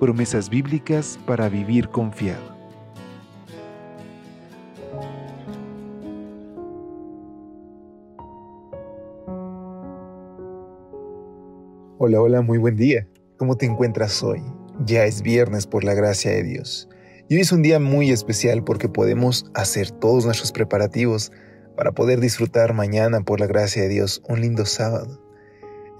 Promesas bíblicas para vivir confiado. Hola, hola, muy buen día. ¿Cómo te encuentras hoy? Ya es viernes por la gracia de Dios. Y hoy es un día muy especial porque podemos hacer todos nuestros preparativos para poder disfrutar mañana por la gracia de Dios un lindo sábado.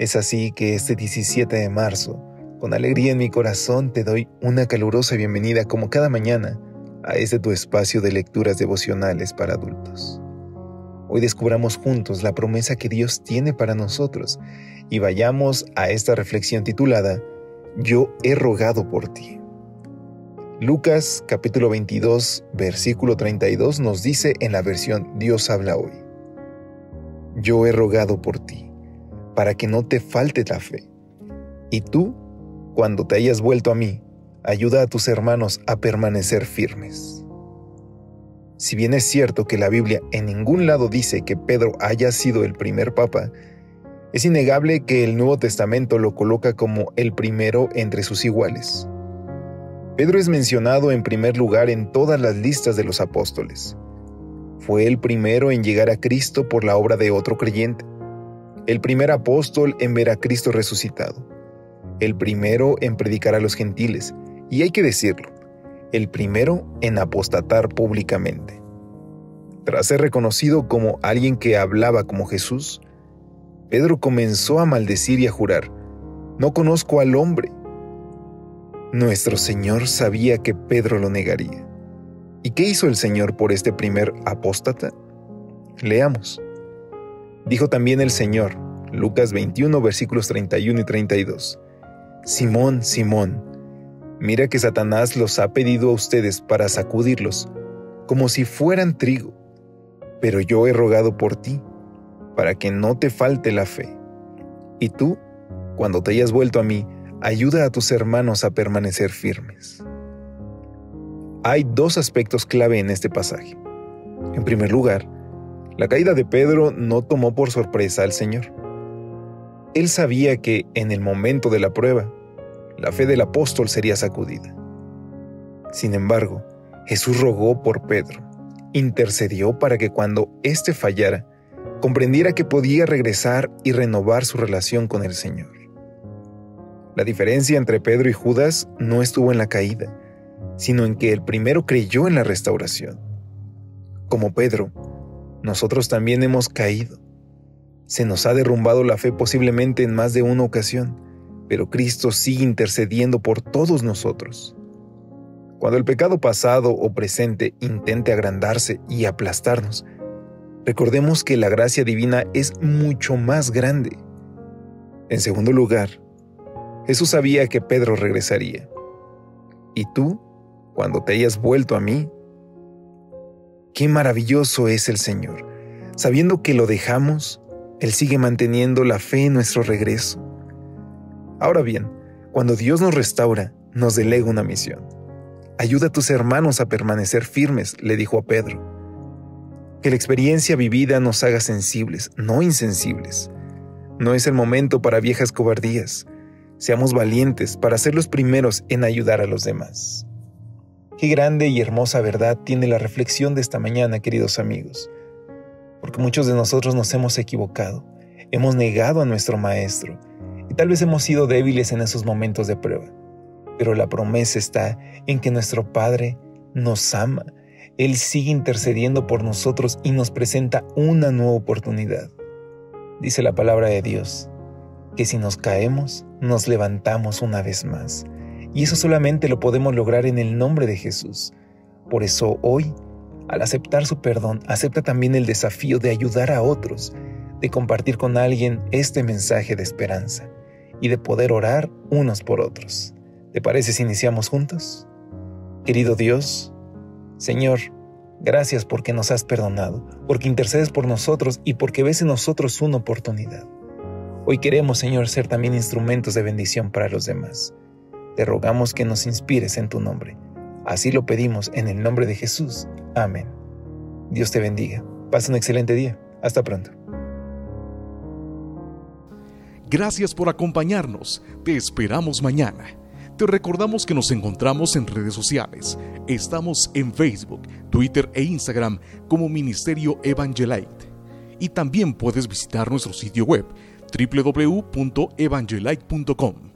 Es así que este 17 de marzo, con alegría en mi corazón, te doy una calurosa bienvenida como cada mañana a este tu espacio de lecturas devocionales para adultos. Hoy descubramos juntos la promesa que Dios tiene para nosotros y vayamos a esta reflexión titulada Yo he rogado por ti. Lucas capítulo 22 versículo 32 nos dice en la versión Dios habla hoy. Yo he rogado por ti, para que no te falte la fe. Y tú, cuando te hayas vuelto a mí, ayuda a tus hermanos a permanecer firmes. Si bien es cierto que la Biblia en ningún lado dice que Pedro haya sido el primer papa, es innegable que el Nuevo Testamento lo coloca como el primero entre sus iguales. Pedro es mencionado en primer lugar en todas las listas de los apóstoles. Fue el primero en llegar a Cristo por la obra de otro creyente, el primer apóstol en ver a Cristo resucitado, el primero en predicar a los gentiles, y hay que decirlo, el primero en apostatar públicamente. Tras ser reconocido como alguien que hablaba como Jesús, Pedro comenzó a maldecir y a jurar, no conozco al hombre. Nuestro Señor sabía que Pedro lo negaría. ¿Y qué hizo el Señor por este primer apóstata? Leamos. Dijo también el Señor, Lucas 21 versículos 31 y 32, Simón, Simón, Mira que Satanás los ha pedido a ustedes para sacudirlos, como si fueran trigo, pero yo he rogado por ti, para que no te falte la fe. Y tú, cuando te hayas vuelto a mí, ayuda a tus hermanos a permanecer firmes. Hay dos aspectos clave en este pasaje. En primer lugar, la caída de Pedro no tomó por sorpresa al Señor. Él sabía que en el momento de la prueba, la fe del apóstol sería sacudida. Sin embargo, Jesús rogó por Pedro, intercedió para que cuando éste fallara, comprendiera que podía regresar y renovar su relación con el Señor. La diferencia entre Pedro y Judas no estuvo en la caída, sino en que el primero creyó en la restauración. Como Pedro, nosotros también hemos caído. Se nos ha derrumbado la fe posiblemente en más de una ocasión, pero Cristo sigue intercediendo por todos nosotros. Cuando el pecado pasado o presente intente agrandarse y aplastarnos, recordemos que la gracia divina es mucho más grande. En segundo lugar, Jesús sabía que Pedro regresaría. Y tú, cuando te hayas vuelto a mí, qué maravilloso es el Señor. Sabiendo que lo dejamos, Él sigue manteniendo la fe en nuestro regreso. Ahora bien, cuando Dios nos restaura, nos delega una misión. Ayuda a tus hermanos a permanecer firmes, le dijo a Pedro. Que la experiencia vivida nos haga sensibles, no insensibles. No es el momento para viejas cobardías. Seamos valientes para ser los primeros en ayudar a los demás. Qué grande y hermosa verdad tiene la reflexión de esta mañana, queridos amigos. Porque muchos de nosotros nos hemos equivocado, hemos negado a nuestro Maestro y tal vez hemos sido débiles en esos momentos de prueba, pero la promesa está en que nuestro Padre nos ama. Él sigue intercediendo por nosotros y nos presenta una nueva oportunidad. Dice la palabra de Dios, que si nos caemos, nos levantamos una vez más. Y eso solamente lo podemos lograr en el nombre de Jesús. Por eso hoy, al aceptar su perdón, acepta también el desafío de ayudar a otros, de compartir con alguien este mensaje de esperanza y de poder orar unos por otros. ¿Te parece si iniciamos juntos? Querido Dios, Señor, gracias porque nos has perdonado, porque intercedes por nosotros y porque ves en nosotros una oportunidad. Hoy queremos, Señor, ser también instrumentos de bendición para los demás. Te rogamos que nos inspires en tu nombre. Así lo pedimos en el nombre de Jesús. Amén. Dios te bendiga. Pasa un excelente día. Hasta pronto. Gracias por acompañarnos. Te esperamos mañana. Te recordamos que nos encontramos en redes sociales. Estamos en Facebook, Twitter e Instagram como Ministerio Evangelite. Y también puedes visitar nuestro sitio web www.evangelite.com